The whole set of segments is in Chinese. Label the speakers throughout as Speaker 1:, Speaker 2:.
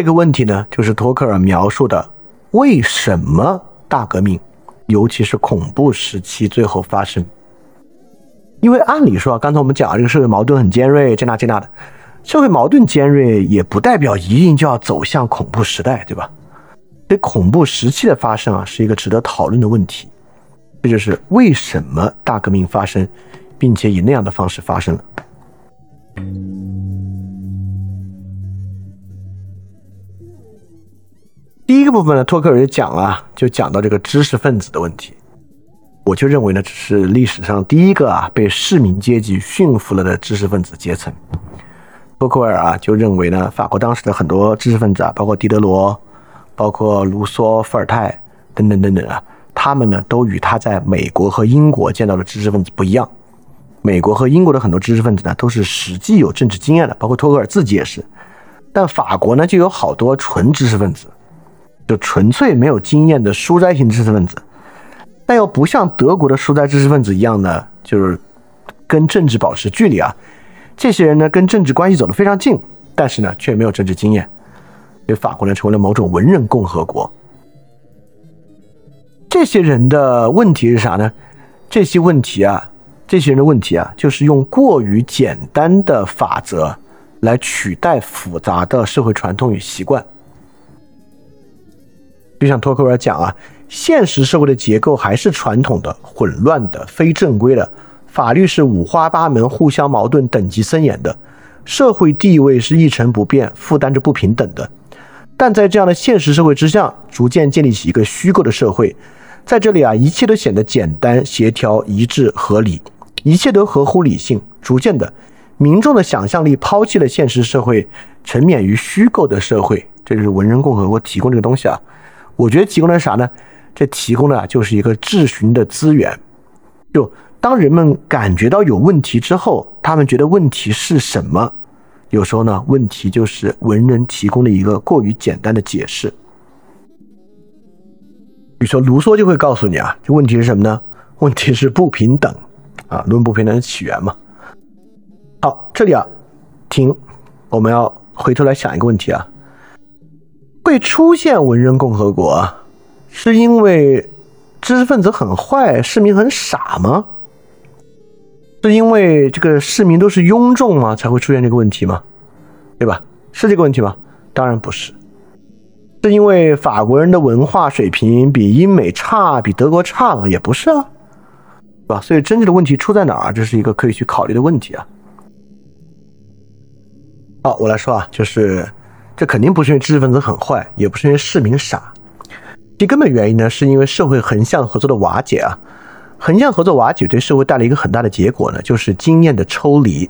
Speaker 1: 这个问题呢，就是托克尔描述的为什么大革命，尤其是恐怖时期最后发生。因为按理说啊，刚才我们讲这个社会矛盾很尖锐，这那这那的，社会矛盾尖锐也不代表一定就要走向恐怖时代，对吧？这恐怖时期的发生啊，是一个值得讨论的问题。这就是为什么大革命发生，并且以那样的方式发生了。第一个部分呢，托克尔就讲啊，就讲到这个知识分子的问题。我就认为呢，这是历史上第一个啊被市民阶级驯服了的知识分子阶层。托克尔啊就认为呢，法国当时的很多知识分子啊，包括狄德罗、包括卢梭、伏尔泰等等等等啊，他们呢都与他在美国和英国见到的知识分子不一样。美国和英国的很多知识分子呢，都是实际有政治经验的，包括托克尔自己也是。但法国呢，就有好多纯知识分子，就纯粹没有经验的书斋型知识分子。但又不像德国的书斋知识分子一样呢，就是跟政治保持距离啊。这些人呢，跟政治关系走得非常近，但是呢，却没有政治经验。所以法国呢，成为了某种文人共和国。这些人的问题是啥呢？这些问题啊，这些人的问题啊，就是用过于简单的法则来取代复杂的社会传统与习惯。就像托克维尔讲啊。现实社会的结构还是传统的、混乱的、非正规的，法律是五花八门、互相矛盾、等级森严的，社会地位是一成不变、负担着不平等的。但在这样的现实社会之下，逐渐建立起一个虚构的社会，在这里啊，一切都显得简单、协调、一致、合理，一切都合乎理性。逐渐的，民众的想象力抛弃了现实社会，沉湎于虚构的社会。这就是文人共和国提供这个东西啊。我觉得提供的是啥呢？这提供的就是一个质询的资源，就当人们感觉到有问题之后，他们觉得问题是什么？有时候呢，问题就是文人提供的一个过于简单的解释。比如说，卢梭就会告诉你啊，这问题是什么呢？问题是不平等啊，论不平等的起源嘛。好，这里啊，停，我们要回头来想一个问题啊，会出现文人共和国？是因为知识分子很坏，市民很傻吗？是因为这个市民都是庸众吗？才会出现这个问题吗？对吧？是这个问题吗？当然不是。是因为法国人的文化水平比英美差，比德国差吗？也不是啊，对吧？所以真正的问题出在哪儿？这是一个可以去考虑的问题啊。好，我来说啊，就是这肯定不是因为知识分子很坏，也不是因为市民傻。其根本原因呢，是因为社会横向合作的瓦解啊，横向合作瓦解对社会带来一个很大的结果呢，就是经验的抽离。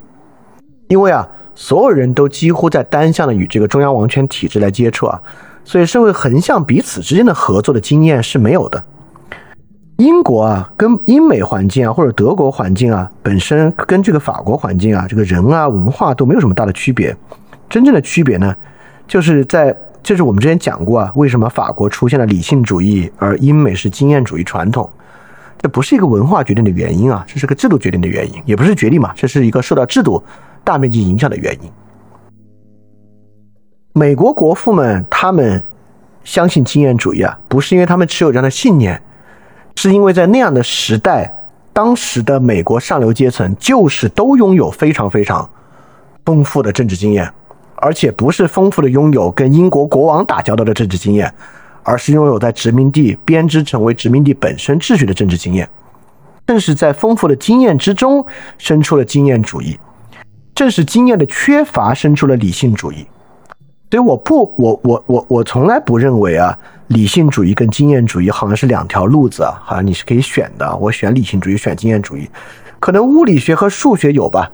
Speaker 1: 因为啊，所有人都几乎在单向的与这个中央王权体制来接触啊，所以社会横向彼此之间的合作的经验是没有的。英国啊，跟英美环境啊，或者德国环境啊，本身跟这个法国环境啊，这个人啊文化都没有什么大的区别。真正的区别呢，就是在。就是我们之前讲过啊，为什么法国出现了理性主义，而英美是经验主义传统？这不是一个文化决定的原因啊，这是个制度决定的原因，也不是决定嘛，这是一个受到制度大面积影响的原因。美国国父们他们相信经验主义啊，不是因为他们持有这样的信念，是因为在那样的时代，当时的美国上流阶层就是都拥有非常非常丰富的政治经验。而且不是丰富的拥有跟英国国王打交道的政治经验，而是拥有在殖民地编织成为殖民地本身秩序的政治经验。正是在丰富的经验之中生出了经验主义，正是经验的缺乏生出了理性主义。所以我不，我我我我从来不认为啊，理性主义跟经验主义好像是两条路子啊，好像你是可以选的。我选理性主义，选经验主义，可能物理学和数学有吧。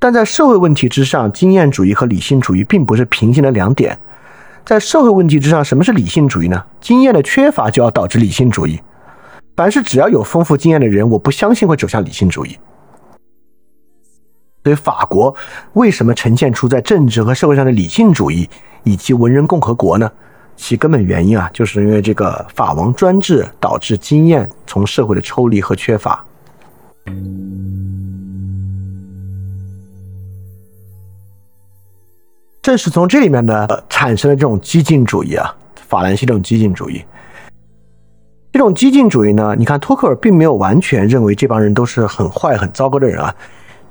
Speaker 1: 但在社会问题之上，经验主义和理性主义并不是平行的两点。在社会问题之上，什么是理性主义呢？经验的缺乏就要导致理性主义。凡是只要有丰富经验的人，我不相信会走向理性主义。所以，法国为什么呈现出在政治和社会上的理性主义以及文人共和国呢？其根本原因啊，就是因为这个法王专制导致经验从社会的抽离和缺乏。正是从这里面呢，产生了这种激进主义啊，法兰西这种激进主义。这种激进主义呢，你看托克尔并没有完全认为这帮人都是很坏、很糟糕的人啊。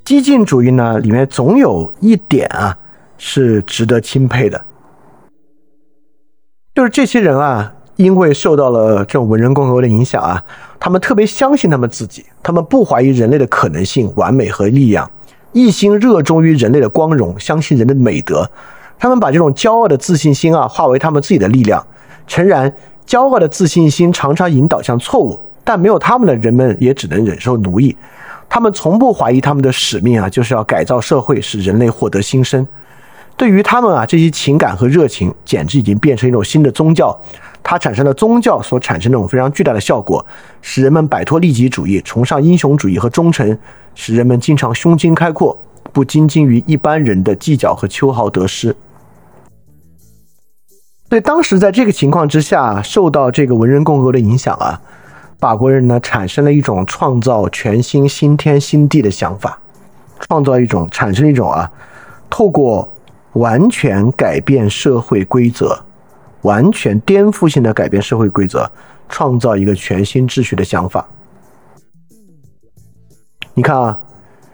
Speaker 1: 激进主义呢，里面总有一点啊是值得钦佩的，就是这些人啊，因为受到了这种文人共和国的影响啊，他们特别相信他们自己，他们不怀疑人类的可能性、完美和力量，一心热衷于人类的光荣，相信人的美德。他们把这种骄傲的自信心啊，化为他们自己的力量。诚然。骄傲的自信心常常引导向错误，但没有他们的人们也只能忍受奴役。他们从不怀疑他们的使命啊，就是要改造社会，使人类获得新生。对于他们啊，这些情感和热情简直已经变成一种新的宗教。它产生了宗教所产生那种非常巨大的效果，使人们摆脱利己主义，崇尚英雄主义和忠诚，使人们经常胸襟开阔，不斤斤于一般人的计较和秋毫得失。所以当时在这个情况之下，受到这个文人共和的影响啊，法国人呢产生了一种创造全新新天新地的想法，创造一种产生一种啊，透过完全改变社会规则，完全颠覆性的改变社会规则，创造一个全新秩序的想法。你看啊，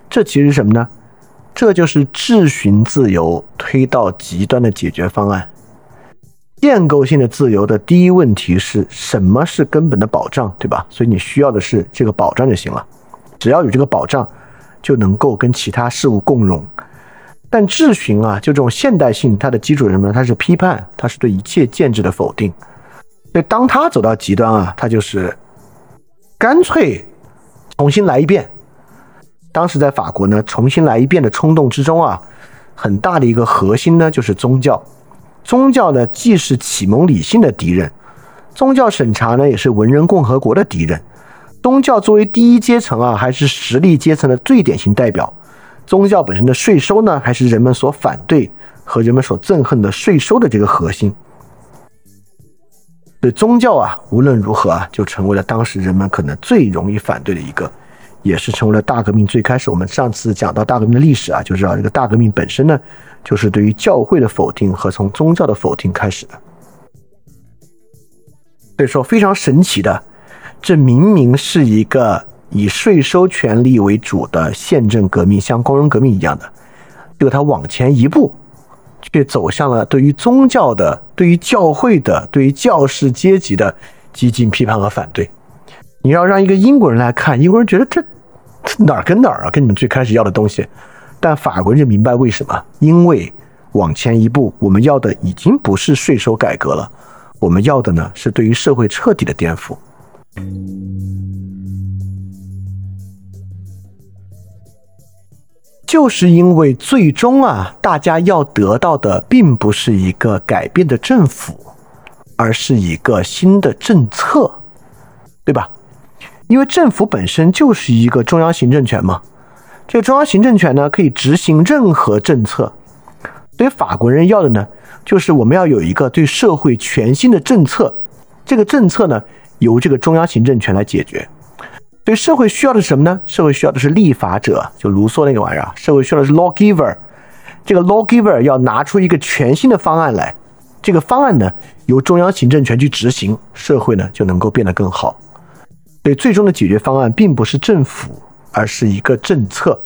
Speaker 1: 这其实是什么呢？这就是质询自由推到极端的解决方案。建构性的自由的第一问题是什么是根本的保障，对吧？所以你需要的是这个保障就行了，只要有这个保障，就能够跟其他事物共荣。但质询啊，就这种现代性，它的基础是什么呢？它是批判，它是对一切建制的否定。所以当它走到极端啊，它就是干脆重新来一遍。当时在法国呢，重新来一遍的冲动之中啊，很大的一个核心呢，就是宗教。宗教呢，既是启蒙理性的敌人，宗教审查呢，也是文人共和国的敌人。宗教作为第一阶层啊，还是实力阶层的最典型代表。宗教本身的税收呢，还是人们所反对和人们所憎恨的税收的这个核心。对宗教啊，无论如何啊，就成为了当时人们可能最容易反对的一个，也是成为了大革命最开始。我们上次讲到大革命的历史啊，就知道这个大革命本身呢。就是对于教会的否定和从宗教的否定开始的，所以说非常神奇的，这明明是一个以税收权利为主的宪政革命，像工人革命一样的，结果他往前一步，却走向了对于宗教的、对于教会的、对于教士阶级的激进批判和反对。你要让一个英国人来看，英国人觉得这哪儿跟哪儿啊，跟你们最开始要的东西。但法国人就明白为什么？因为往前一步，我们要的已经不是税收改革了，我们要的呢是对于社会彻底的颠覆。就是因为最终啊，大家要得到的并不是一个改变的政府，而是一个新的政策，对吧？因为政府本身就是一个中央行政权嘛。这个中央行政权呢，可以执行任何政策。所以法国人要的呢，就是我们要有一个对社会全新的政策。这个政策呢，由这个中央行政权来解决。对社会需要的是什么呢？社会需要的是立法者，就卢梭那个玩意儿。社会需要的是 lawgiver。这个 lawgiver 要拿出一个全新的方案来。这个方案呢，由中央行政权去执行，社会呢就能够变得更好。所以最终的解决方案，并不是政府。而是一个政策。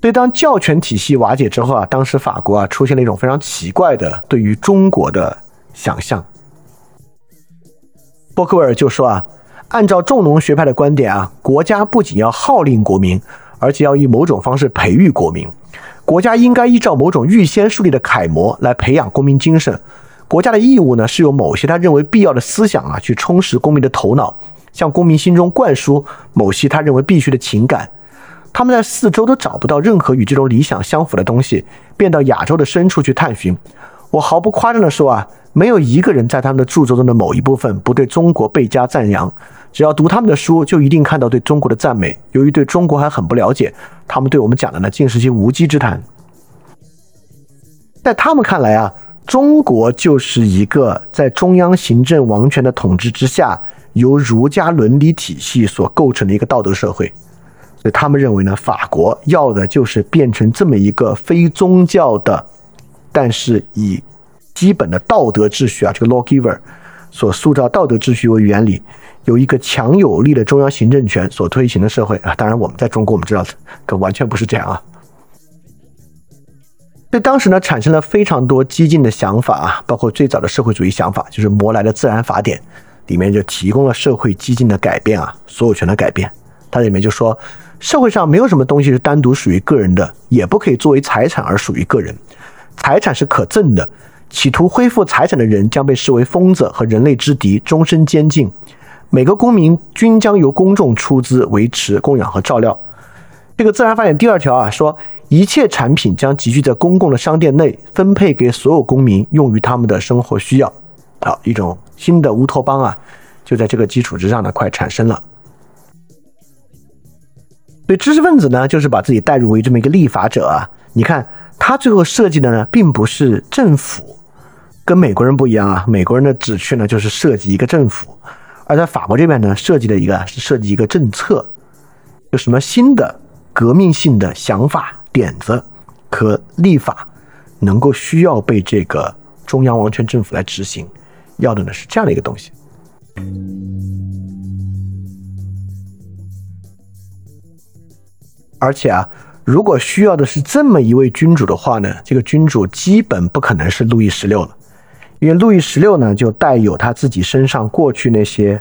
Speaker 1: 所以，当教权体系瓦解之后啊，当时法国啊出现了一种非常奇怪的对于中国的想象。波克维尔就说啊，按照重农学派的观点啊，国家不仅要号令国民，而且要以某种方式培育国民。国家应该依照某种预先树立的楷模来培养公民精神。国家的义务呢，是由某些他认为必要的思想啊，去充实公民的头脑。向公民心中灌输某些他认为必须的情感，他们在四周都找不到任何与这种理想相符的东西，便到亚洲的深处去探寻。我毫不夸张地说啊，没有一个人在他们的著作中的某一部分不对中国倍加赞扬。只要读他们的书，就一定看到对中国的赞美。由于对中国还很不了解，他们对我们讲的呢，尽是些无稽之谈。在他们看来啊，中国就是一个在中央行政王权的统治之下。由儒家伦理体系所构成的一个道德社会，所以他们认为呢，法国要的就是变成这么一个非宗教的但是以基本的道德秩序啊，这个 lawgiver 所塑造道德秩序为原理，有一个强有力的中央行政权所推行的社会啊。当然，我们在中国我们知道，可完全不是这样啊。所以当时呢，产生了非常多激进的想法啊，包括最早的社会主义想法，就是摩莱的自然法典里面就提供了社会激进的改变啊，所有权的改变。它里面就说，社会上没有什么东西是单独属于个人的，也不可以作为财产而属于个人。财产是可赠的，企图恢复财产的人将被视为疯子和人类之敌，终身监禁。每个公民均将由公众出资维持、供养和照料。这个自然法典第二条啊说。一切产品将集聚在公共的商店内，分配给所有公民，用于他们的生活需要。好，一种新的乌托邦啊，就在这个基础之上呢，快产生了。所以知识分子呢，就是把自己代入为这么一个立法者啊。你看他最后设计的呢，并不是政府，跟美国人不一样啊。美国人的旨趣呢，就是设计一个政府，而在法国这边呢，设计的一个是设计一个政策，有什么新的革命性的想法。点子和立法能够需要被这个中央王权政府来执行，要的呢是这样的一个东西。而且啊，如果需要的是这么一位君主的话呢，这个君主基本不可能是路易十六了，因为路易十六呢就带有他自己身上过去那些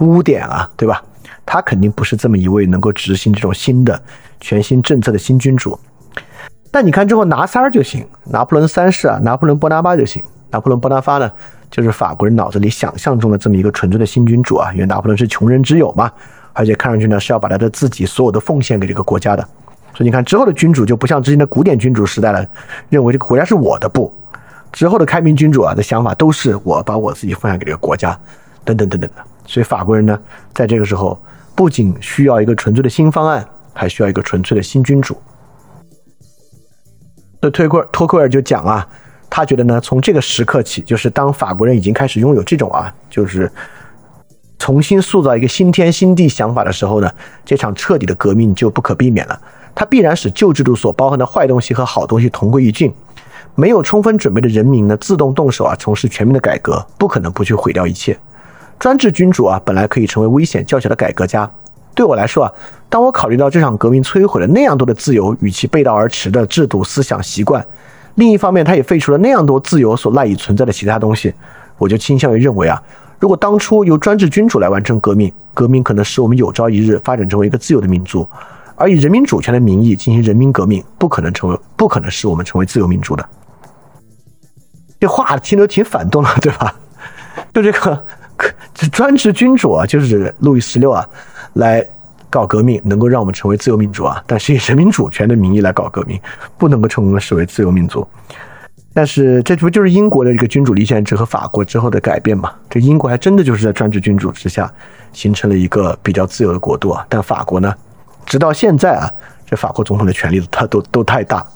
Speaker 1: 污点啊，对吧？他肯定不是这么一位能够执行这种新的。全新政策的新君主，但你看之后拿三儿就行，拿破仑三世啊，拿破仑波拿巴就行。拿破仑波拿巴呢，就是法国人脑子里想象中的这么一个纯粹的新君主啊，因为拿破仑是穷人之友嘛，而且看上去呢是要把他的自己所有的奉献给这个国家的。所以你看之后的君主就不像之前的古典君主时代了，认为这个国家是我的不，之后的开明君主啊的想法都是我把我自己奉献给这个国家，等等等等的。所以法国人呢，在这个时候不仅需要一个纯粹的新方案。还需要一个纯粹的新君主。那推克托克尔就讲啊，他觉得呢，从这个时刻起，就是当法国人已经开始拥有这种啊，就是重新塑造一个新天新地想法的时候呢，这场彻底的革命就不可避免了。它必然使旧制度所包含的坏东西和好东西同归于尽。没有充分准备的人民呢，自动动手啊，从事全面的改革，不可能不去毁掉一切。专制君主啊，本来可以成为危险较小的改革家。对我来说啊。当我考虑到这场革命摧毁了那样多的自由与其背道而驰的制度、思想习惯，另一方面，他也废除了那样多自由所赖以存在的其他东西，我就倾向于认为啊，如果当初由专制君主来完成革命，革命可能使我们有朝一日发展成为一个自由的民族，而以人民主权的名义进行人民革命，不可能成为，不可能使我们成为自由民主的。这话听着挺反动的，对吧？就这个，这专制君主啊，就是路易十六啊，来。搞革命能够让我们成为自由民主啊，但是以人民主权的名义来搞革命，不能够成功视为自由民族。但是这不就是英国的这个君主立宪制和法国之后的改变吗？这英国还真的就是在专制君主之下形成了一个比较自由的国度啊。但法国呢，直到现在啊，这法国总统的权力它都都太大。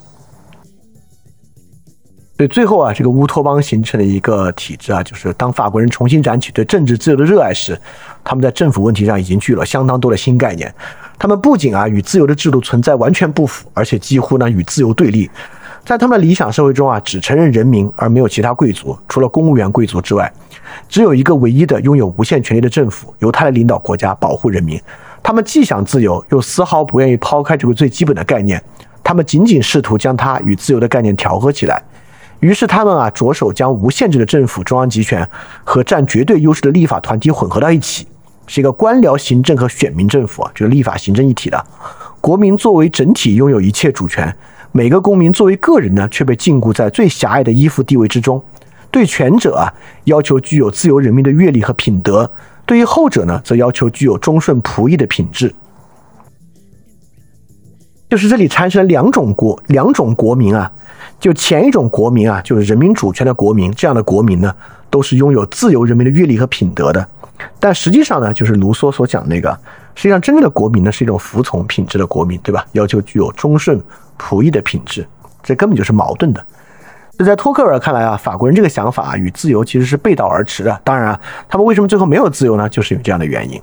Speaker 1: 所以最后啊，这个乌托邦形成了一个体制啊，就是当法国人重新燃起对政治自由的热爱时。他们在政府问题上已经具了相当多的新概念，他们不仅啊与自由的制度存在完全不符，而且几乎呢与自由对立。在他们的理想社会中啊，只承认人民而没有其他贵族，除了公务员贵族之外，只有一个唯一的拥有无限权力的政府，由他来领导国家，保护人民。他们既想自由，又丝毫不愿意抛开这个最基本的概念，他们仅仅试图将它与自由的概念调和起来。于是他们啊着手将无限制的政府中央集权和占绝对优势的立法团体混合到一起。是一个官僚行政和选民政府啊，就是立法行政一体的。国民作为整体拥有一切主权，每个公民作为个人呢，却被禁锢在最狭隘的依附地位之中。对前者啊，要求具有自由人民的阅历和品德；对于后者呢，则要求具有忠顺仆役的品质。就是这里产生了两种国两种国民啊，就前一种国民啊，就是人民主权的国民，这样的国民呢，都是拥有自由人民的阅历和品德的。但实际上呢，就是卢梭所讲那个，实际上真正的国民呢是一种服从品质的国民，对吧？要求具有忠顺仆役的品质，这根本就是矛盾的。那在托克尔看来啊，法国人这个想法与自由其实是背道而驰的。当然啊，他们为什么最后没有自由呢？就是有这样的原因。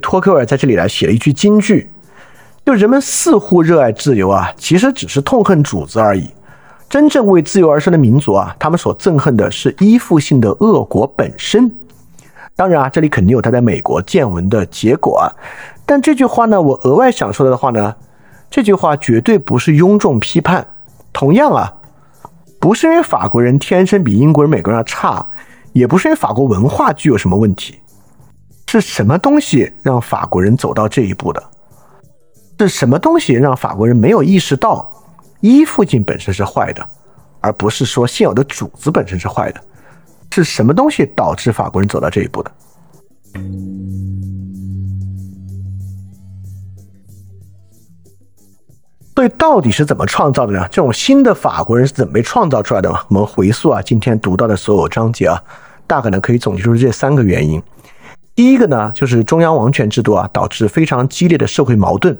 Speaker 1: 托克尔在这里来写了一句金句，就人们似乎热爱自由啊，其实只是痛恨主子而已。真正为自由而生的民族啊，他们所憎恨的是依附性的恶国本身。当然啊，这里肯定有他在美国见闻的结果啊。但这句话呢，我额外想说的话呢，这句话绝对不是庸众批判。同样啊，不是因为法国人天生比英国人、美国人要差，也不是因为法国文化具有什么问题，是什么东西让法国人走到这一步的？是什么东西让法国人没有意识到？依附性本身是坏的，而不是说现有的主子本身是坏的。是什么东西导致法国人走到这一步的？所以到底是怎么创造的呢？这种新的法国人是怎么被创造出来的嘛？我们回溯啊，今天读到的所有章节啊，大概呢可以总结出这三个原因。第一个呢，就是中央王权制度啊，导致非常激烈的社会矛盾。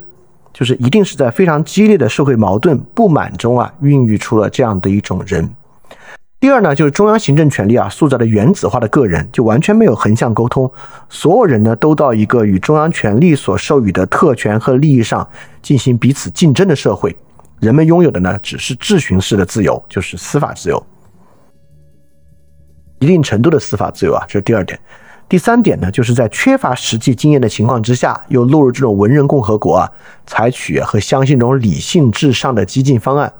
Speaker 1: 就是一定是在非常激烈的社会矛盾不满中啊，孕育出了这样的一种人。第二呢，就是中央行政权力啊，塑造的原子化的个人，就完全没有横向沟通，所有人呢都到一个与中央权力所授予的特权和利益上进行彼此竞争的社会。人们拥有的呢，只是质询式的自由，就是司法自由，一定程度的司法自由啊，这是第二点。第三点呢，就是在缺乏实际经验的情况之下，又落入这种文人共和国啊，采取和相信这种理性至上的激进方案，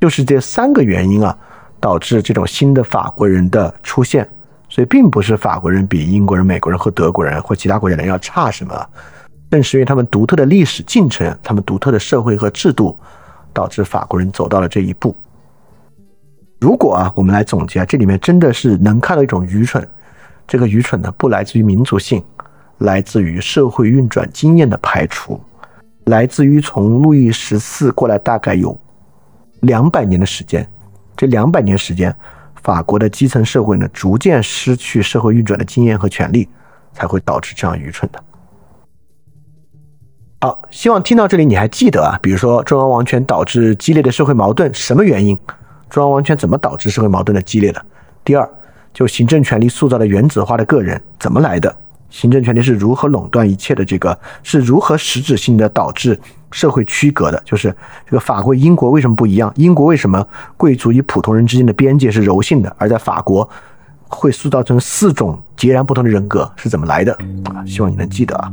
Speaker 1: 就是这三个原因啊，导致这种新的法国人的出现。所以，并不是法国人比英国人、美国人和德国人或其他国家人要差什么，正是因为他们独特的历史进程、他们独特的社会和制度，导致法国人走到了这一步。如果啊，我们来总结，这里面真的是能看到一种愚蠢。这个愚蠢呢，不来自于民族性，来自于社会运转经验的排除，来自于从路易十四过来大概有两百年的时间，这两百年时间，法国的基层社会呢，逐渐失去社会运转的经验和权利，才会导致这样愚蠢的。好，希望听到这里你还记得啊，比如说中央王权导致激烈的社会矛盾，什么原因？中央王权怎么导致社会矛盾的激烈的？第二。就行政权力塑造的原子化的个人怎么来的？行政权力是如何垄断一切的？这个是如何实质性的导致社会区隔的？就是这个法国、英国为什么不一样？英国为什么贵族与普通人之间的边界是柔性的，而在法国会塑造成四种截然不同的人格是怎么来的？啊，希望你能记得啊。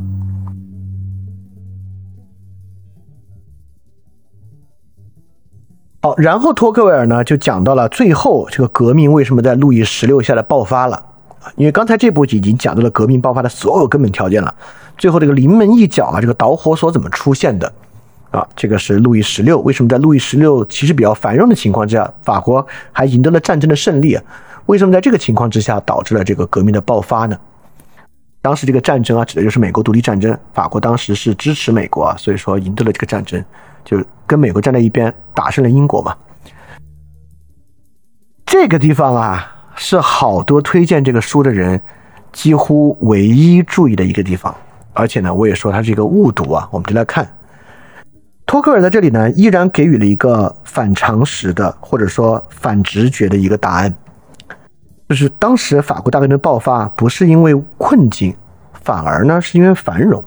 Speaker 1: 好，然后托克维尔呢就讲到了最后这个革命为什么在路易十六下来爆发了啊？因为刚才这部已经讲到了革命爆发的所有根本条件了。最后这个临门一脚啊，这个导火索怎么出现的啊？这个是路易十六为什么在路易十六其实比较繁荣的情况之下，法国还赢得了战争的胜利啊？为什么在这个情况之下导致了这个革命的爆发呢？当时这个战争啊，指的就是美国独立战争，法国当时是支持美国啊，所以说赢得了这个战争。就是跟美国站在一边，打胜了英国嘛。这个地方啊，是好多推荐这个书的人几乎唯一注意的一个地方。而且呢，我也说它是一个误读啊。我们就来看，托克尔在这里呢，依然给予了一个反常识的，或者说反直觉的一个答案，就是当时法国大革命的爆发不是因为困境，反而呢是因为繁荣。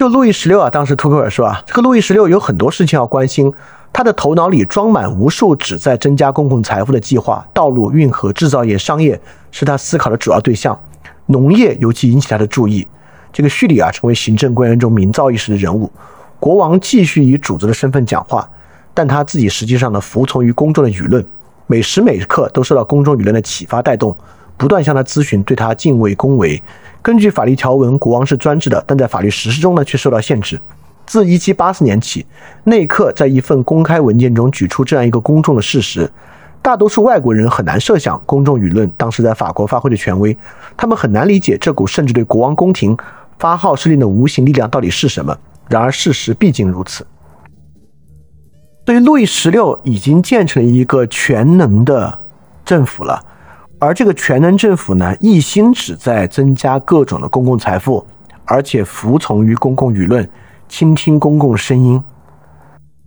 Speaker 1: 就路易十六啊，当时托克尔说啊，这个路易十六有很多事情要关心，他的头脑里装满无数旨在增加公共财富的计划，道路、运河、制造业、商业是他思考的主要对象，农业尤其引起他的注意。这个叙里啊，成为行政官员中名噪一时的人物。国王继续以主子的身份讲话，但他自己实际上呢，服从于公众的舆论，每时每刻都受到公众舆论的启发带动，不断向他咨询，对他敬畏恭维。根据法律条文，国王是专制的，但在法律实施中呢，却受到限制。自1780年起，内克在一份公开文件中举出这样一个公众的事实：大多数外国人很难设想公众舆论当时在法国发挥的权威，他们很难理解这股甚至对国王宫廷发号施令的无形力量到底是什么。然而，事实毕竟如此。对于路易十六已经建成了一个全能的政府了。而这个全能政府呢，一心只在增加各种的公共财富，而且服从于公共舆论，倾听公共声音。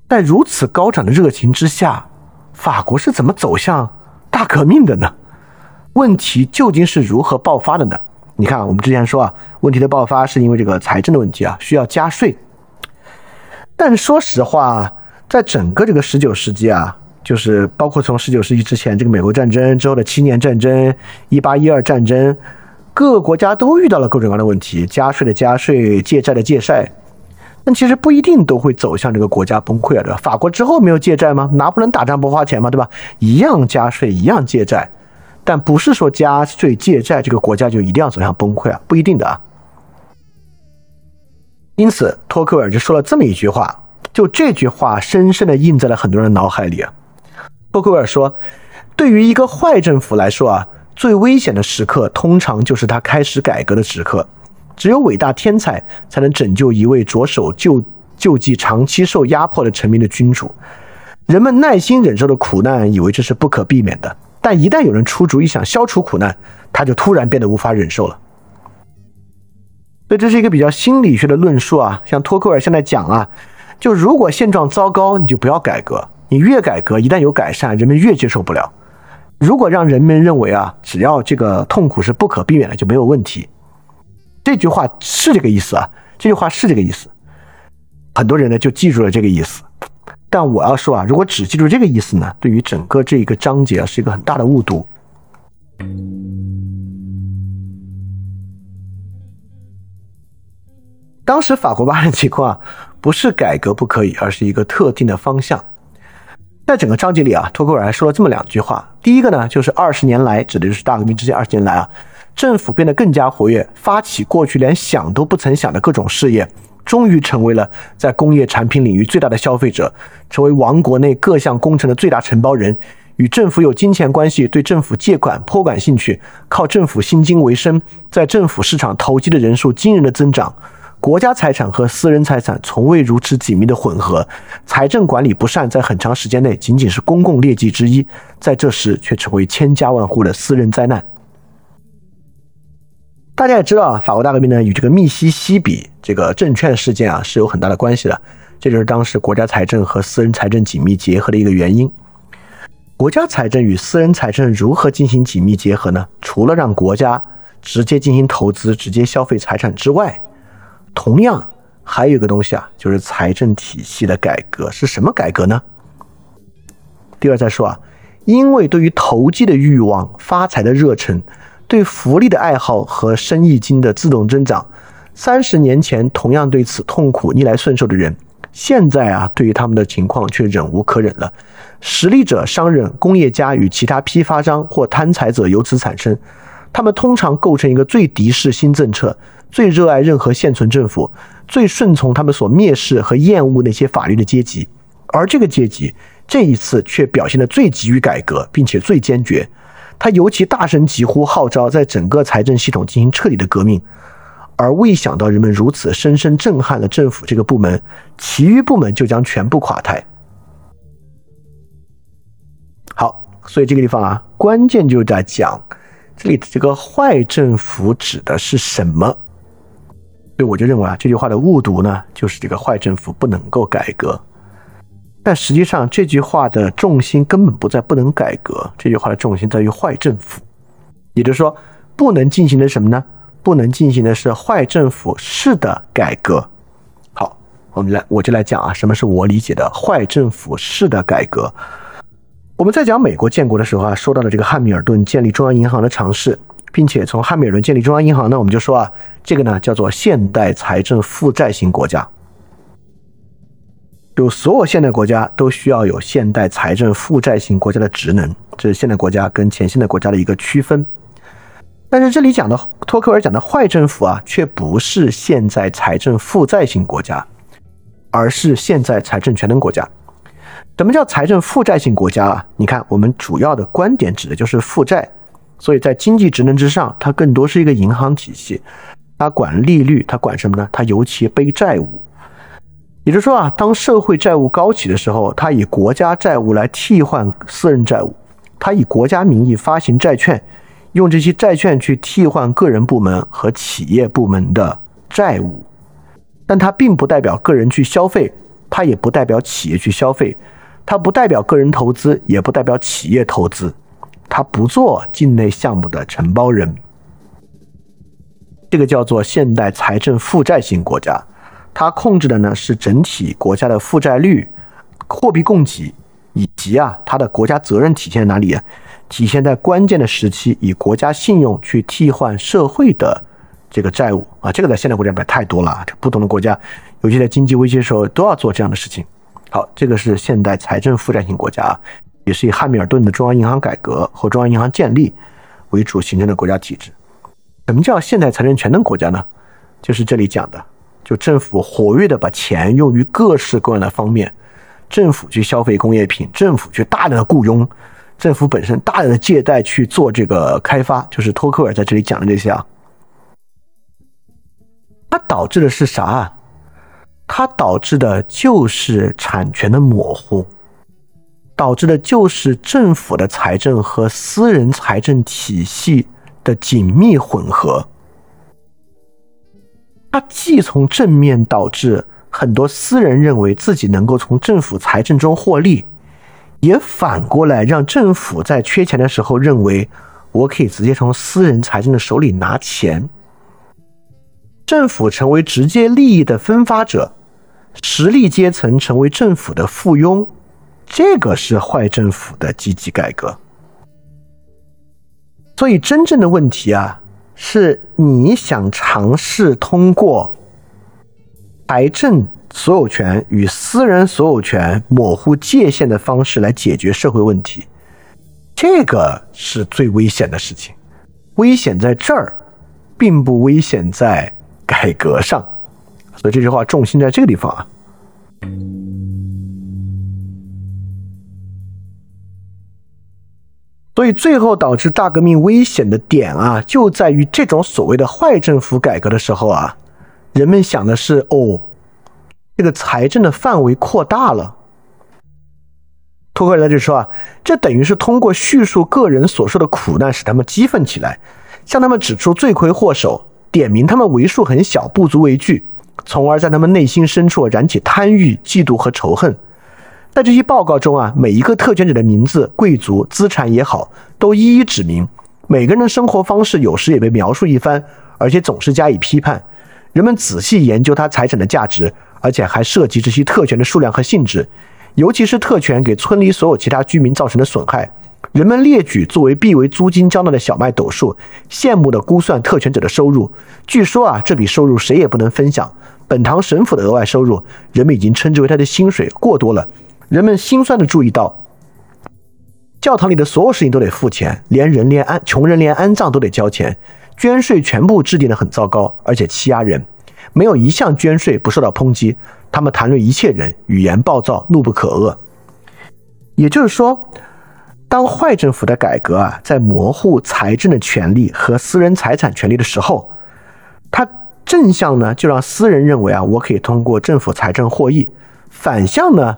Speaker 1: 在如此高涨的热情之下，法国是怎么走向大革命的呢？问题究竟是如何爆发的呢？你看，我们之前说啊，问题的爆发是因为这个财政的问题啊，需要加税。但说实话，在整个这个十九世纪啊，就是包括从十九世纪之前这个美国战争之后的七年战争、一八一二战争，各个国家都遇到了各种各样的问题，加税的加税，借债的借债。但其实不一定都会走向这个国家崩溃啊，对吧？法国之后没有借债吗？拿破仑打仗不花钱吗？对吧？一样加税，一样借债，但不是说加税借债这个国家就一定要走向崩溃啊，不一定的啊。因此，托克尔就说了这么一句话，就这句话深深的印在了很多人脑海里啊。托克尔说，对于一个坏政府来说啊，最危险的时刻通常就是他开始改革的时刻。只有伟大天才才能拯救一位着手救救济长期受压迫的臣民的君主。人们耐心忍受的苦难，以为这是不可避免的，但一旦有人出主意想消除苦难，他就突然变得无法忍受了。所以这是一个比较心理学的论述啊。像托克尔现在讲啊，就如果现状糟糕，你就不要改革。你越改革，一旦有改善，人们越接受不了。如果让人们认为啊，只要这个痛苦是不可避免的，就没有问题。这句话是这个意思啊，这句话是这个意思，很多人呢就记住了这个意思。但我要说啊，如果只记住这个意思呢，对于整个这一个章节啊，是一个很大的误读。当时法国巴黎情况啊，不是改革不可以，而是一个特定的方向。在整个章节里啊，托克尔还说了这么两句话。第一个呢，就是二十年来，指的就是大革命之前二十年来啊。政府变得更加活跃，发起过去连想都不曾想的各种事业，终于成为了在工业产品领域最大的消费者，成为王国内各项工程的最大承包人，与政府有金钱关系，对政府借款颇感兴趣，靠政府薪金为生，在政府市场投机的人数惊人的增长，国家财产和私人财产从未如此紧密的混合，财政管理不善在很长时间内仅仅是公共劣迹之一，在这时却成为千家万户的私人灾难。大家也知道啊，法国大革命呢与这个密西西比这个证券事件啊是有很大的关系的，这就是当时国家财政和私人财政紧密结合的一个原因。国家财政与私人财政如何进行紧密结合呢？除了让国家直接进行投资、直接消费财产之外，同样还有一个东西啊，就是财政体系的改革。是什么改革呢？第二再说啊，因为对于投机的欲望、发财的热忱。对福利的爱好和生意经的自动增长，三十年前同样对此痛苦逆来顺受的人，现在啊，对于他们的情况却忍无可忍了。实力者、商人、工业家与其他批发商或贪财者由此产生，他们通常构成一个最敌视新政策、最热爱任何现存政府、最顺从他们所蔑视和厌恶那些法律的阶级，而这个阶级这一次却表现得最急于改革，并且最坚决。他尤其大声疾呼，号召在整个财政系统进行彻底的革命，而未想到人们如此深深震撼了政府这个部门，其余部门就将全部垮台。好，所以这个地方啊，关键就在讲这里的这个坏政府指的是什么？所以我就认为啊，这句话的误读呢，就是这个坏政府不能够改革。但实际上，这句话的重心根本不在不能改革，这句话的重心在于坏政府。也就是说，不能进行的什么呢？不能进行的是坏政府式的改革。好，我们来，我就来讲啊，什么是我理解的坏政府式的改革。我们在讲美国建国的时候啊，说到了这个汉密尔顿建立中央银行的尝试，并且从汉密尔顿建立中央银行呢，我们就说啊，这个呢叫做现代财政负债型国家。就所有现代国家都需要有现代财政负债型国家的职能，这是现代国家跟前现代国家的一个区分。但是这里讲的托克尔讲的坏政府啊，却不是现在财政负债型国家，而是现在财政全能国家。什么叫财政负债型国家啊？你看，我们主要的观点指的就是负债，所以在经济职能之上，它更多是一个银行体系，它管利率，它管什么呢？它尤其背债务。也就是说啊，当社会债务高企的时候，它以国家债务来替换私人债务，它以国家名义发行债券，用这些债券去替换个人部门和企业部门的债务，但它并不代表个人去消费，它也不代表企业去消费，它不代表个人投资，也不代表企业投资，它不做境内项目的承包人。这个叫做现代财政负债型国家，它控制的呢是整体国家的负债率、货币供给以及啊它的国家责任体现在哪里？体现在关键的时期以国家信用去替换社会的这个债务啊，这个在现代国家里面太多了，这不同的国家，尤其在经济危机的时候都要做这样的事情。好，这个是现代财政负债型国家，也是以汉密尔顿的中央银行改革和中央银行建立为主形成的国家体制。什么叫现代财政全能国家呢？就是这里讲的，就政府活跃的把钱用于各式各样的方面，政府去消费工业品，政府去大量的雇佣，政府本身大量的借贷去做这个开发，就是托克尔在这里讲的这些啊。它导致的是啥啊？它导致的就是产权的模糊，导致的就是政府的财政和私人财政体系。的紧密混合，它既从正面导致很多私人认为自己能够从政府财政中获利，也反过来让政府在缺钱的时候认为我可以直接从私人财政的手里拿钱，政府成为直接利益的分发者，实力阶层成为政府的附庸，这个是坏政府的积极改革。所以，真正的问题啊，是你想尝试通过财政所有权与私人所有权模糊界限的方式来解决社会问题，这个是最危险的事情。危险在这儿，并不危险在改革上。所以这句话重心在这个地方啊。所以最后导致大革命危险的点啊，就在于这种所谓的坏政府改革的时候啊，人们想的是哦，这个财政的范围扩大了。托克尔在这说啊，这等于是通过叙述个人所受的苦难，使他们激愤起来，向他们指出罪魁祸首，点明他们为数很小，不足为惧，从而在他们内心深处燃起贪欲、嫉妒和仇恨。在这些报告中啊，每一个特权者的名字、贵族、资产也好，都一一指明。每个人的生活方式有时也被描述一番，而且总是加以批判。人们仔细研究他财产的价值，而且还涉及这些特权的数量和性质，尤其是特权给村里所有其他居民造成的损害。人们列举作为必为租金交纳的小麦斗数，羡慕地估算特权者的收入。据说啊，这笔收入谁也不能分享。本堂神父的额外收入，人们已经称之为他的薪水过多了。人们心酸地注意到，教堂里的所有事情都得付钱，连人连安穷人连安葬都得交钱，捐税全部制定得很糟糕，而且欺压人，没有一项捐税不受到抨击。他们谈论一切人，语言暴躁，怒不可遏。也就是说，当坏政府的改革啊，在模糊财政的权利和私人财产权利的时候，它正向呢，就让私人认为啊，我可以通过政府财政获益；反向呢。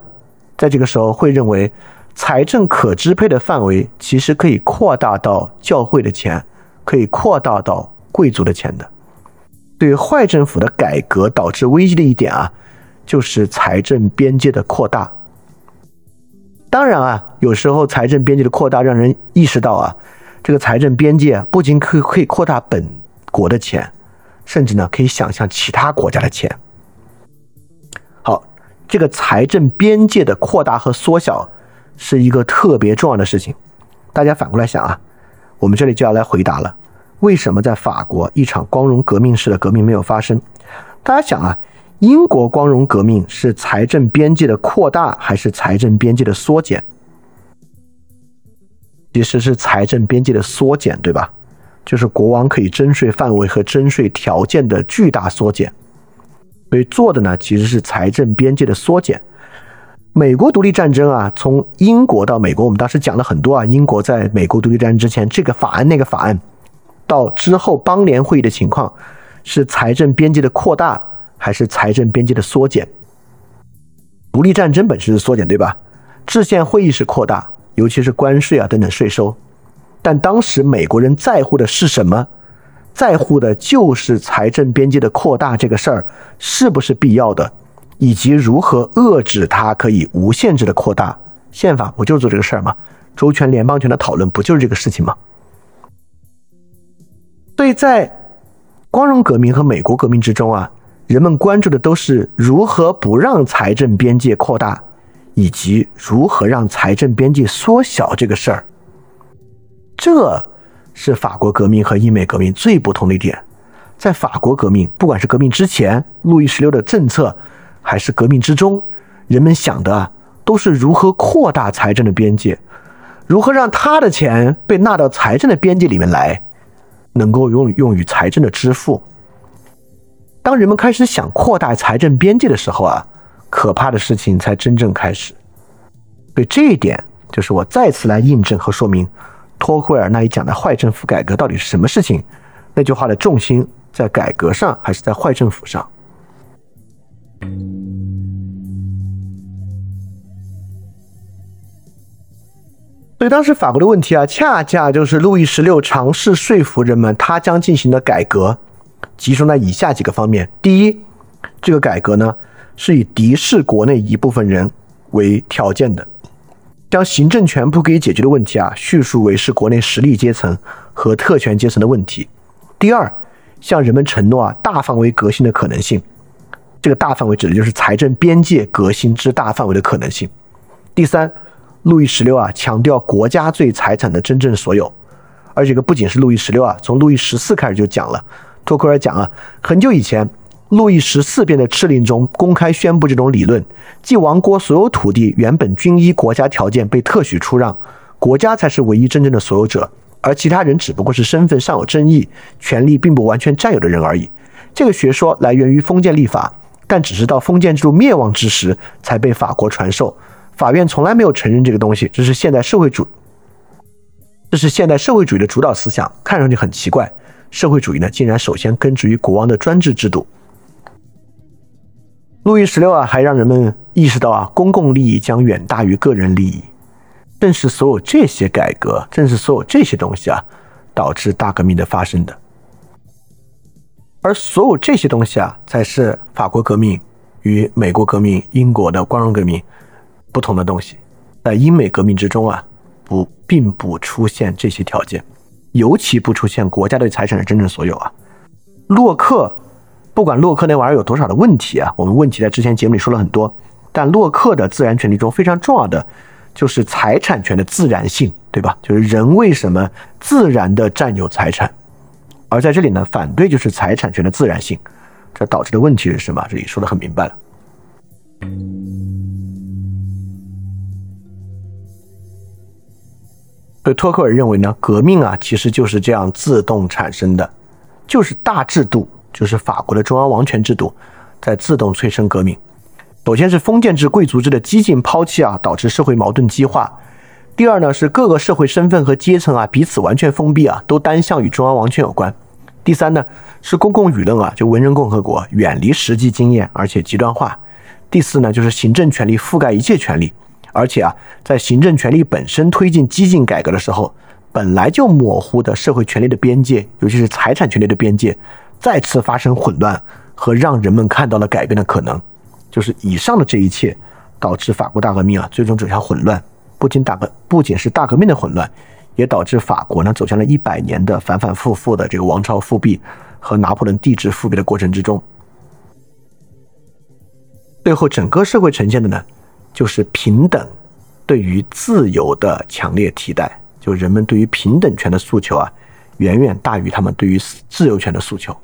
Speaker 1: 在这个时候，会认为财政可支配的范围其实可以扩大到教会的钱，可以扩大到贵族的钱的。对坏政府的改革导致危机的一点啊，就是财政边界的扩大。当然啊，有时候财政边界的扩大让人意识到啊，这个财政边界不仅可可以扩大本国的钱，甚至呢可以想象其他国家的钱。这个财政边界的扩大和缩小是一个特别重要的事情。大家反过来想啊，我们这里就要来回答了：为什么在法国一场光荣革命式的革命没有发生？大家想啊，英国光荣革命是财政边界的扩大还是财政边界的缩减？其实是财政边界的缩减，对吧？就是国王可以征税范围和征税条件的巨大缩减。所以做的呢，其实是财政边界的缩减。美国独立战争啊，从英国到美国，我们当时讲了很多啊。英国在美国独立战争之前，这个法案那个法案，到之后邦联会议的情况，是财政边界的扩大还是财政边界的缩减？独立战争本身是缩减，对吧？制宪会议是扩大，尤其是关税啊等等税收。但当时美国人在乎的是什么？在乎的就是财政边界的扩大这个事儿是不是必要的，以及如何遏制它可以无限制的扩大。宪法不就是做这个事儿吗？周全联邦权的讨论不就是这个事情吗？所以在光荣革命和美国革命之中啊，人们关注的都是如何不让财政边界扩大，以及如何让财政边界缩小这个事儿。这是法国革命和英美革命最不同的一点。在法国革命，不管是革命之前路易十六的政策，还是革命之中，人们想的都是如何扩大财政的边界，如何让他的钱被纳到财政的边界里面来。能够用用于财政的支付。当人们开始想扩大财政边界的时候啊，可怕的事情才真正开始。所以这一点就是我再次来印证和说明托克维尔那里讲的坏政府改革到底是什么事情。那句话的重心在改革上还是在坏政府上？所以当时法国的问题啊，恰恰就是路易十六尝试说服人们，他将进行的改革集中在以下几个方面：第一，这个改革呢是以敌视国内一部分人为条件的，将行政权不可以解决的问题啊叙述为是国内实力阶层和特权阶层的问题；第二，向人们承诺啊大范围革新的可能性，这个大范围指的就是财政边界革新之大范围的可能性；第三。路易十六啊，强调国家对财产的真正所有，而这个不仅是路易十六啊，从路易十四开始就讲了。托克尔讲啊，很久以前，路易十四便在敕令中公开宣布这种理论，即王国所有土地原本均依国家条件被特许出让，国家才是唯一真正的所有者，而其他人只不过是身份尚有争议、权力并不完全占有的人而已。这个学说来源于封建立法，但只是到封建制度灭亡之时才被法国传授。法院从来没有承认这个东西，这是现代社会主，这是现代社会主义的主导思想。看上去很奇怪，社会主义呢，竟然首先根植于国王的专制制度。路易十六啊，还让人们意识到啊，公共利益将远大于个人利益。正是所有这些改革，正是所有这些东西啊，导致大革命的发生的。而所有这些东西啊，才是法国革命与美国革命、英国的光荣革命。不同的东西，在英美革命之中啊，不并不出现这些条件，尤其不出现国家对财产的真正所有啊。洛克，不管洛克那玩意儿有多少的问题啊，我们问题在之前节目里说了很多，但洛克的自然权利中非常重要的就是财产权的自然性，对吧？就是人为什么自然的占有财产，而在这里呢，反对就是财产权的自然性，这导致的问题是什么？这里说的很明白了。所以托克尔认为呢，革命啊其实就是这样自动产生的，就是大制度，就是法国的中央王权制度，在自动催生革命。首先是封建制贵族制的激进抛弃啊，导致社会矛盾激化；第二呢是各个社会身份和阶层啊彼此完全封闭啊，都单向与中央王权有关；第三呢是公共舆论啊，就文人共和国远离实际经验，而且极端化；第四呢就是行政权力覆盖一切权利。而且啊，在行政权力本身推进激进改革的时候，本来就模糊的社会权利的边界，尤其是财产权利的边界，再次发生混乱和让人们看到了改变的可能。就是以上的这一切，导致法国大革命啊，最终走向混乱。不仅大革，不仅是大革命的混乱，也导致法国呢走向了一百年的反反复复的这个王朝复辟和拿破仑帝制复辟的过程之中。最后，整个社会呈现的呢？就是平等对于自由的强烈替代，就人们对于平等权的诉求啊，远远大于他们对于自由权的诉求。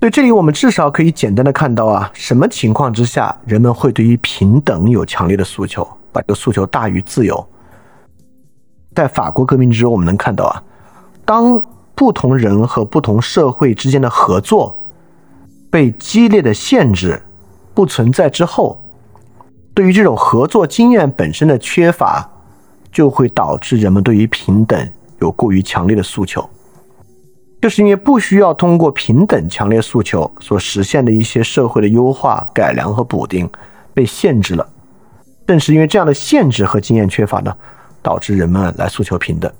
Speaker 1: 对这里我们至少可以简单的看到啊，什么情况之下人们会对于平等有强烈的诉求，把这个诉求大于自由。在法国革命之中，我们能看到啊，当不同人和不同社会之间的合作。被激烈的限制不存在之后，对于这种合作经验本身的缺乏，就会导致人们对于平等有过于强烈的诉求。就是因为不需要通过平等强烈诉求所实现的一些社会的优化、改良和补丁被限制了。正是因为这样的限制和经验缺乏呢，导致人们来诉求平等。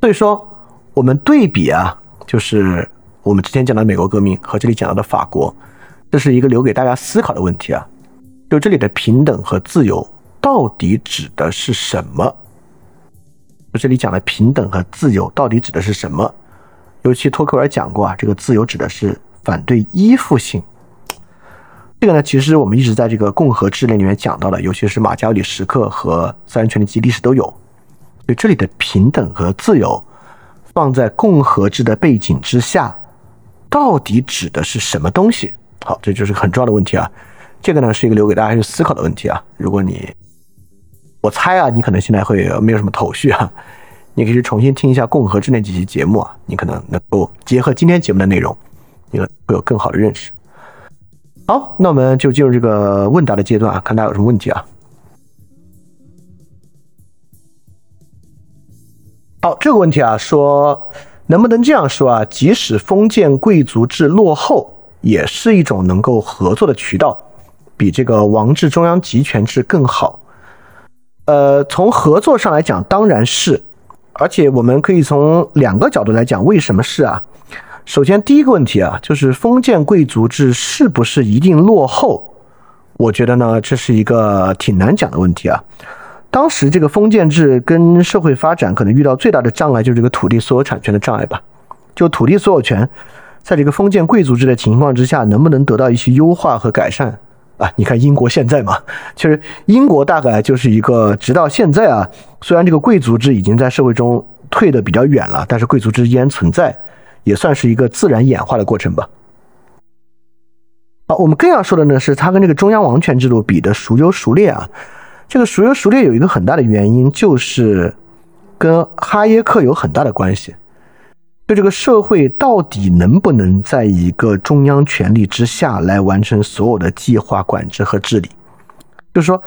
Speaker 1: 所以说，我们对比啊，就是。我们之前讲的美国革命和这里讲到的法国，这是一个留给大家思考的问题啊。就这里的平等和自由到底指的是什么？我这里讲的平等和自由到底指的是什么？尤其托克维尔讲过啊，这个自由指的是反对依附性。这个呢，其实我们一直在这个共和制里面讲到的，尤其是马加里时刻和自然权利及历史都有。所以这里的平等和自由放在共和制的背景之下，到底指的是什么东西？好，这就是很重要的问题啊。这个呢是一个留给大家去思考的问题啊。如果你，我猜啊，你可能现在会没有什么头绪啊，你可以去重新听一下共和制那几期节目啊，你可能能够结合今天节目的内容，你会有更好的认识。好，那我们就进入这个问答的阶段啊，看大家有什么问题啊。好，这个问题啊，说能不能这样说啊？即使封建贵族制落后，也是一种能够合作的渠道，比这个王制中央集权制更好。呃，从合作上来讲，当然是，而且我们可以从两个角度来讲，为什么是啊？首先，第一个问题啊，就是封建贵族制是不是一定落后？我觉得呢，这是一个挺难讲的问题啊。当时这个封建制跟社会发展可能遇到最大的障碍，就是这个土地所有产权的障碍吧。就土地所有权，在这个封建贵族制的情况之下，能不能得到一些优化和改善啊？你看英国现在嘛，其实英国大概就是一个直到现在啊，虽然这个贵族制已经在社会中退得比较远了，但是贵族制依然存在。也算是一个自然演化的过程吧。好，我们更要说的呢是，它跟这个中央王权制度比的孰优孰劣啊？这个孰优孰劣有一个很大的原因，就是跟哈耶克有很大的关系。就这个社会到底能不能在一个中央权力之下来完成所有的计划、管制和治理？就是说，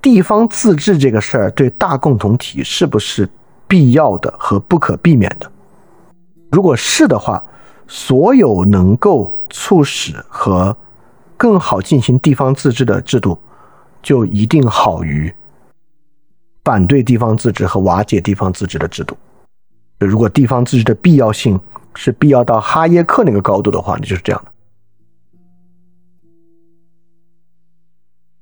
Speaker 1: 地方自治这个事儿对大共同体是不是必要的和不可避免的？如果是的话，所有能够促使和更好进行地方自治的制度，就一定好于反对地方自治和瓦解地方自治的制度。如果地方自治的必要性是必要到哈耶克那个高度的话，那就是这样的。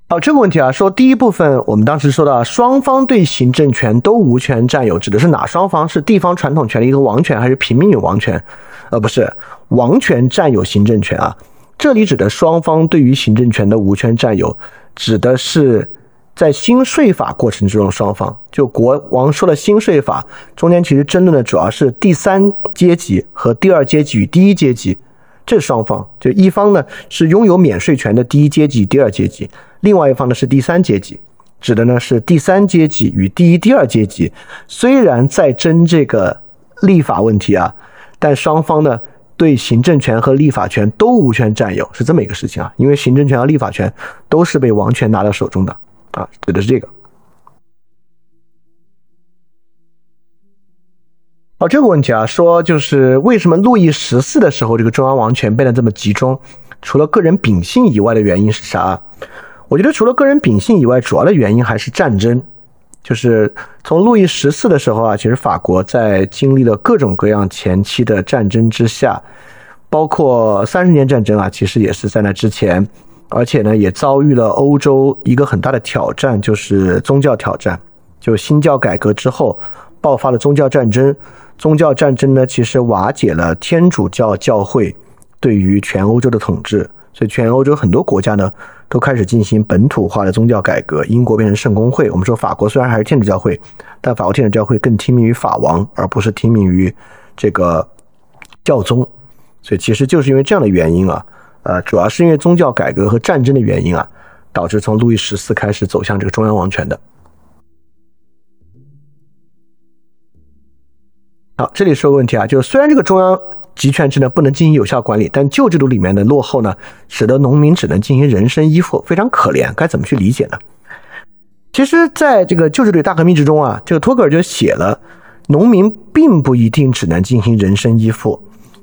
Speaker 1: 好，这个问题啊，说第一部分，我们当时说到双方对行政权都无权占有，指的是哪双方？是地方传统权利和王权，还是平民有王权？呃，不是，王权占有行政权啊。这里指的双方对于行政权的无权占有，指的是在新税法过程之中双方。就国王说了新税法中间，其实争论的主要是第三阶级和第二阶级与第一阶级。这双方就一方呢是拥有免税权的第一阶级、第二阶级，另外一方呢是第三阶级，指的呢是第三阶级与第一、第二阶级。虽然在争这个立法问题啊，但双方呢对行政权和立法权都无权占有，是这么一个事情啊。因为行政权和立法权都是被王权拿到手中的啊，指的是这个。好，这个问题啊，说就是为什么路易十四的时候，这个中央王权变得这么集中？除了个人秉性以外的原因是啥？我觉得除了个人秉性以外，主要的原因还是战争。就是从路易十四的时候啊，其实法国在经历了各种各样前期的战争之下，包括三十年战争啊，其实也是在那之前，而且呢，也遭遇了欧洲一个很大的挑战，就是宗教挑战。就新教改革之后，爆发了宗教战争。宗教战争呢，其实瓦解了天主教教会对于全欧洲的统治，所以全欧洲很多国家呢都开始进行本土化的宗教改革。英国变成圣公会，我们说法国虽然还是天主教会，但法国天主教会更听命于法王，而不是听命于这个教宗。所以其实就是因为这样的原因啊，呃，主要是因为宗教改革和战争的原因啊，导致从路易十四开始走向这个中央王权的。好，这里说个问题啊，就是虽然这个中央集权制呢不能进行有效管理，但旧制度里面的落后呢，使得农民只能进行人身依附，非常可怜。该怎么去理解呢？其实，在这个旧制度大革命之中啊，这个托克尔就写了，农民并不一定只能进行人身依附，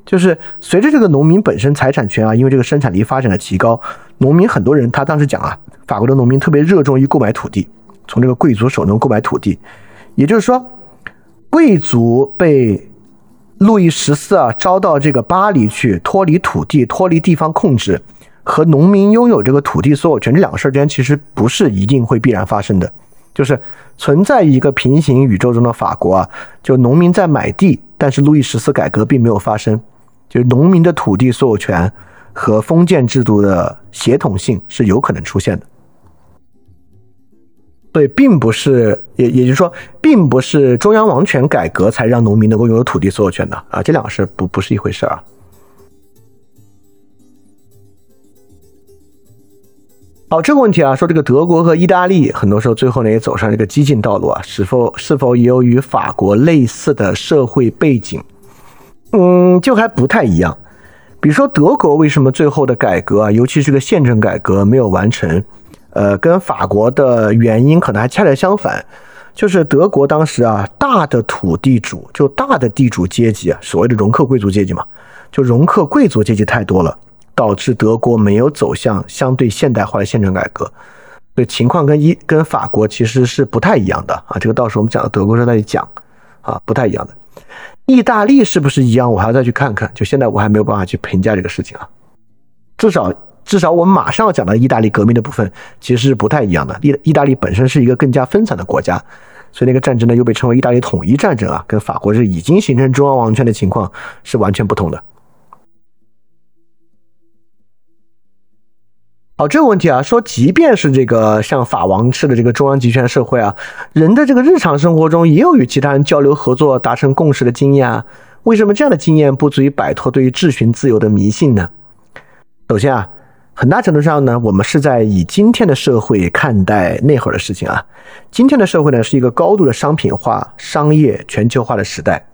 Speaker 1: 就是随着这个农民本身财产权啊，因为这个生产力发展的提高，农民很多人他当时讲啊，法国的农民特别热衷于购买土地，从这个贵族手中购买土地，也就是说。贵族被路易十四啊招到这个巴黎去，脱离土地，脱离地方控制，和农民拥有这个土地所有权这两个事儿之间其实不是一定会必然发生的。就是存在一个平行宇宙中的法国啊，就农民在买地，但是路易十四改革并没有发生，就是农民的土地所有权和封建制度的协同性是有可能出现的。对，并不是，也也就是说，并不是中央王权改革才让农民能够拥有土地所有权的啊，这两个事不不是一回事啊。好，这个问题啊，说这个德国和意大利很多时候最后呢也走上这个激进道路啊，是否是否也有与法国类似的社会背景？嗯，就还不太一样。比如说德国为什么最后的改革啊，尤其是个宪政改革没有完成？呃，跟法国的原因可能还恰恰相反，就是德国当时啊，大的土地主就大的地主阶级啊，所谓的容克贵族阶级嘛，就容克贵族阶级太多了，导致德国没有走向相对现代化的宪政改革，所以情况跟一跟法国其实是不太一样的啊。这个到时候我们讲到德国时候再讲啊，不太一样的。意大利是不是一样？我还要再去看看，就现在我还没有办法去评价这个事情啊，至少。至少我们马上要讲到意大利革命的部分，其实是不太一样的。意意大利本身是一个更加分散的国家，所以那个战争呢又被称为意大利统一战争啊，跟法国是已经形成中央王权的情况是完全不同的。好，这个问题啊，说即便是这个像法王式的这个中央集权社会啊，人的这个日常生活中也有与其他人交流合作、达成共识的经验啊，为什么这样的经验不足以摆脱对于质询自由的迷信呢？首先啊。很大程度上呢，我们是在以今天的社会看待那会儿的事情啊。今天的社会呢，是一个高度的商品化、商业全球化的时代，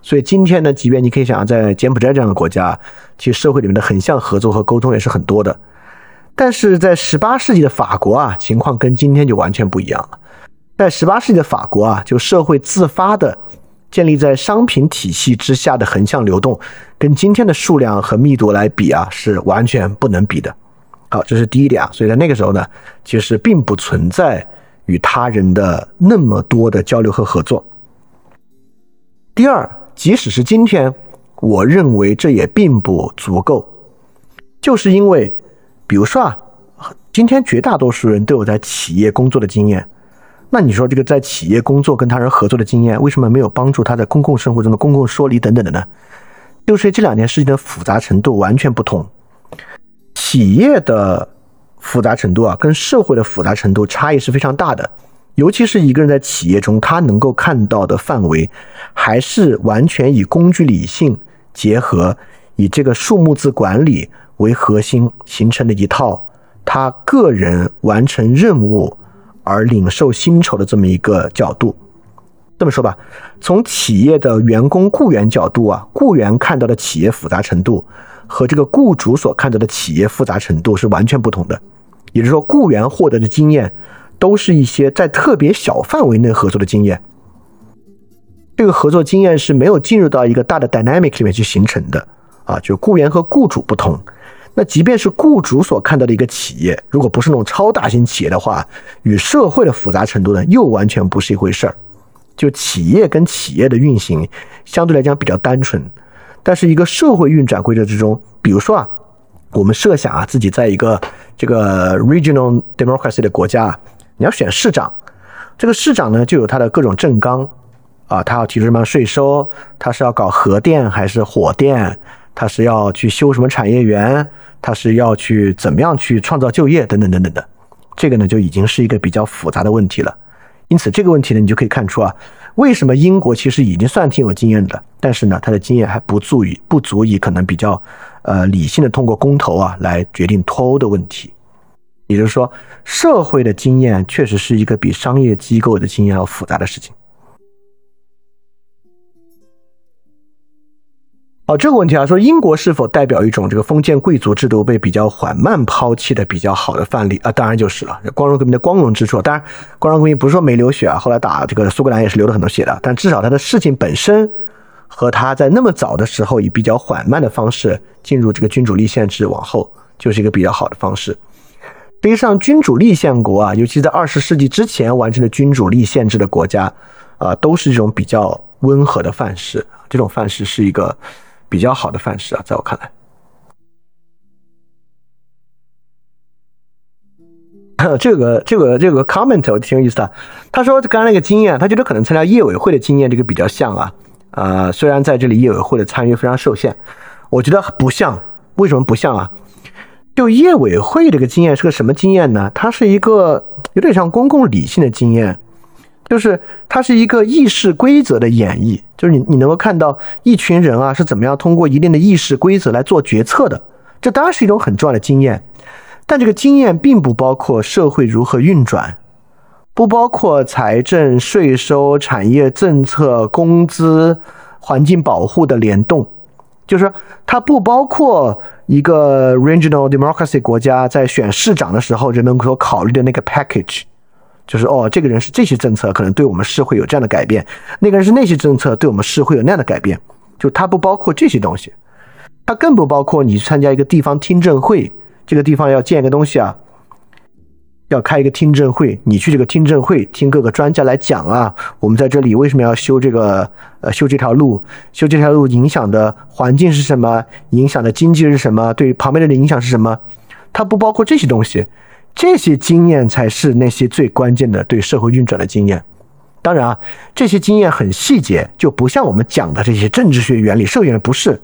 Speaker 1: 所以今天呢，即便你可以想象，在柬埔寨这样的国家，其实社会里面的横向合作和沟通也是很多的。但是在十八世纪的法国啊，情况跟今天就完全不一样了。在十八世纪的法国啊，就社会自发的建立在商品体系之下的横向流动，跟今天的数量和密度来比啊，是完全不能比的。好，这是第一点啊，所以在那个时候呢，其实并不存在与他人的那么多的交流和合作。第二，即使是今天，我认为这也并不足够，就是因为，比如说啊，今天绝大多数人都有在企业工作的经验，那你说这个在企业工作跟他人合作的经验，为什么没有帮助他在公共生活中的公共说理等等的呢？就是这两件事情的复杂程度完全不同。企业的复杂程度啊，跟社会的复杂程度差异是非常大的。尤其是一个人在企业中，他能够看到的范围，还是完全以工具理性结合，以这个数目字管理为核心形成的一套他个人完成任务而领受薪酬的这么一个角度。这么说吧，从企业的员工雇员角度啊，雇员看到的企业复杂程度。和这个雇主所看到的企业复杂程度是完全不同的，也就是说，雇员获得的经验都是一些在特别小范围内合作的经验。这个合作经验是没有进入到一个大的 dynamic 里面去形成的啊，就雇员和雇主不同。那即便是雇主所看到的一个企业，如果不是那种超大型企业的话，与社会的复杂程度呢，又完全不是一回事儿。就企业跟企业的运行相对来讲比较单纯。但是一个社会运转规则之中，比如说啊，我们设想啊，自己在一个这个 regional democracy 的国家，你要选市长，这个市长呢就有他的各种政纲啊，他要提出什么税收，他是要搞核电还是火电，他是要去修什么产业园，他是要去怎么样去创造就业等等等等的，这个呢就已经是一个比较复杂的问题了。因此这个问题呢，你就可以看出啊。为什么英国其实已经算挺有经验的，但是呢，他的经验还不足以不足以可能比较，呃，理性的通过公投啊来决定脱欧的问题。也就是说，社会的经验确实是一个比商业机构的经验要复杂的事情。好，这个问题啊，说英国是否代表一种这个封建贵族制度被比较缓慢抛弃的比较好的范例啊？当然就是了，光荣革命的光荣之处。当然，光荣革命不是说没流血啊，后来打这个苏格兰也是流了很多血的。但至少它的事情本身和他在那么早的时候以比较缓慢的方式进入这个君主立宪制，往后就是一个比较好的方式。实际上，君主立宪国啊，尤其在二十世纪之前完成的君主立宪制的国家啊，都是这种比较温和的范式。这种范式是一个。比较好的范式啊，在我看来，这个这个这个 comment 我挺有意思的。他说刚刚那个经验，他觉得可能参加业委会的经验这个比较像啊。呃，虽然在这里业委会的参与非常受限，我觉得不像。为什么不像啊？就业委会这个经验是个什么经验呢？它是一个有点像公共理性的经验，就是它是一个议事规则的演绎，就是你你能够看到一群人啊是怎么样通过一定的议事规则来做决策的，这当然是一种很重要的经验。但这个经验并不包括社会如何运转，不包括财政、税收、产业政策、工资、环境保护的联动，就是它不包括一个 regional democracy 国家在选市长的时候人们所考虑的那个 package，就是哦，这个人是这些政策可能对我们市会有这样的改变，那个人是那些政策对我们市会有那样的改变，就它不包括这些东西，它更不包括你去参加一个地方听证会。这个地方要建一个东西啊，要开一个听证会，你去这个听证会听各个专家来讲啊，我们在这里为什么要修这个呃修这条路，修这条路影响的环境是什么，影响的经济是什么，对旁边人的影响是什么？它不包括这些东西，这些经验才是那些最关键的对社会运转的经验。当然啊，这些经验很细节，就不像我们讲的这些政治学原理、社会原理不是，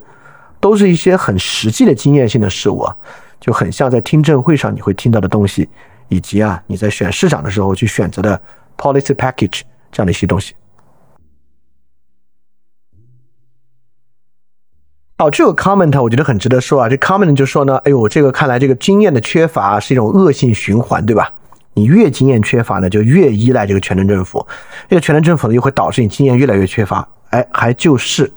Speaker 1: 都是一些很实际的经验性的事物啊。就很像在听证会上你会听到的东西，以及啊你在选市场的时候去选择的 policy package 这样的一些东西。好，这个 comment 我觉得很值得说啊。这 comment 就说呢，哎呦，这个看来这个经验的缺乏是一种恶性循环，对吧？你越经验缺乏呢，就越依赖这个全能政府，这个全能政府呢又会导致你经验越来越缺乏。哎，还就是，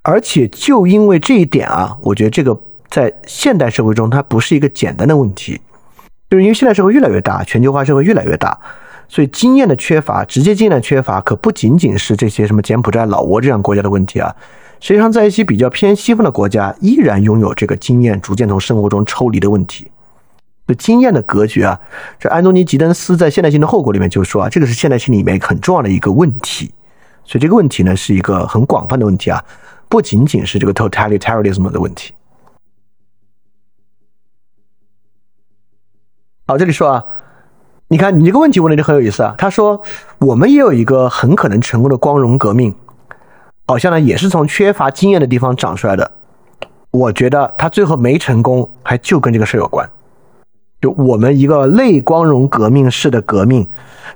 Speaker 1: 而且就因为这一点啊，我觉得这个。在现代社会中，它不是一个简单的问题，就是因为现代社会越来越大，全球化社会越来越大，所以经验的缺乏，直接经验的缺乏，可不仅仅是这些什么柬埔寨、老挝这样国家的问题啊。实际上，在一些比较偏西方的国家，依然拥有这个经验逐渐从生活中抽离的问题。就经验的隔绝啊，这安东尼·吉登斯在《现代性的后果》里面就说啊，这个是现代性里面很重要的一个问题。所以这个问题呢，是一个很广泛的问题啊，不仅仅是这个 totalitarianism 的问题。好，这里说啊，你看你这个问题问的就很有意思啊。他说，我们也有一个很可能成功的光荣革命，好像呢也是从缺乏经验的地方长出来的。我觉得他最后没成功，还就跟这个事儿有关。就我们一个类光荣革命式的革命，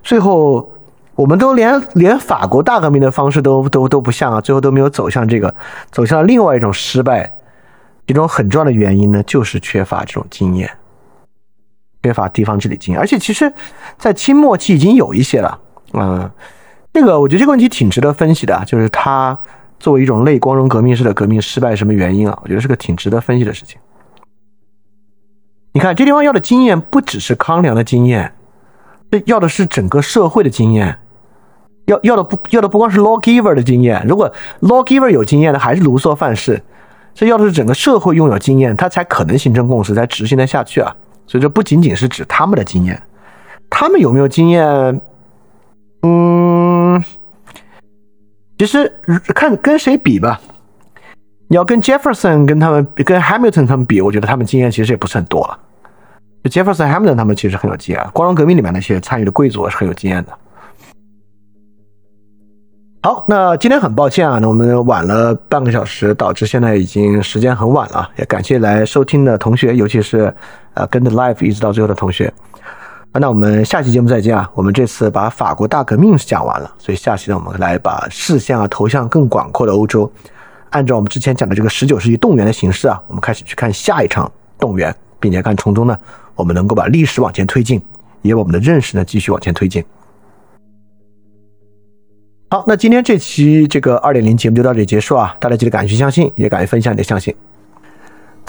Speaker 1: 最后我们都连连法国大革命的方式都都都不像啊，最后都没有走向这个，走向了另外一种失败。一种很重要的原因呢，就是缺乏这种经验。缺乏地方治理经验，而且其实，在清末期已经有一些了。嗯，这个我觉得这个问题挺值得分析的，就是它作为一种类光荣革命式的革命失败什么原因啊？我觉得是个挺值得分析的事情。你看这地方要的经验不只是康梁的经验，这要的是整个社会的经验，要要的不要的不光是 lawgiver 的经验。如果 lawgiver 有经验的还是卢梭范式，这要的是整个社会拥有经验，它才可能形成共识，才执行得下去啊。所以这不仅仅是指他们的经验，他们有没有经验？嗯，其实看跟谁比吧。你要跟 Jefferson 跟他们、跟 Hamilton 他们比，我觉得他们经验其实也不是很多了。就 Jefferson、Hamilton 他们其实很有经验，光荣革命里面那些参与的贵族是很有经验的。好，那今天很抱歉啊，那我们晚了半个小时，导致现在已经时间很晚了。也感谢来收听的同学，尤其是呃跟着 live 一直到最后的同学。那我们下期节目再见啊！我们这次把法国大革命讲完了，所以下期呢，我们来把视线啊投向更广阔的欧洲，按照我们之前讲的这个十九世纪动员的形式啊，我们开始去看下一场动员，并且看从中呢，我们能够把历史往前推进，也把我们的认识呢继续往前推进。好，那今天这期这个二点零节目就到这里结束啊！大家记得敢于相信，也敢于分享你的相信。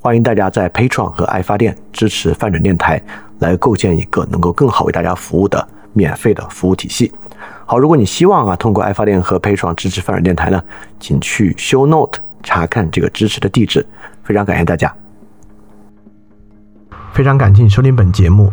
Speaker 1: 欢迎大家在 Patreon 和爱发电支持泛转电台，来构建一个能够更好为大家服务的免费的服务体系。好，如果你希望啊通过爱发电和 Patreon 支持泛转电台呢，请去 Show Note 查看这个支持的地址。非常感谢大家，
Speaker 2: 非常感谢你收听本节目。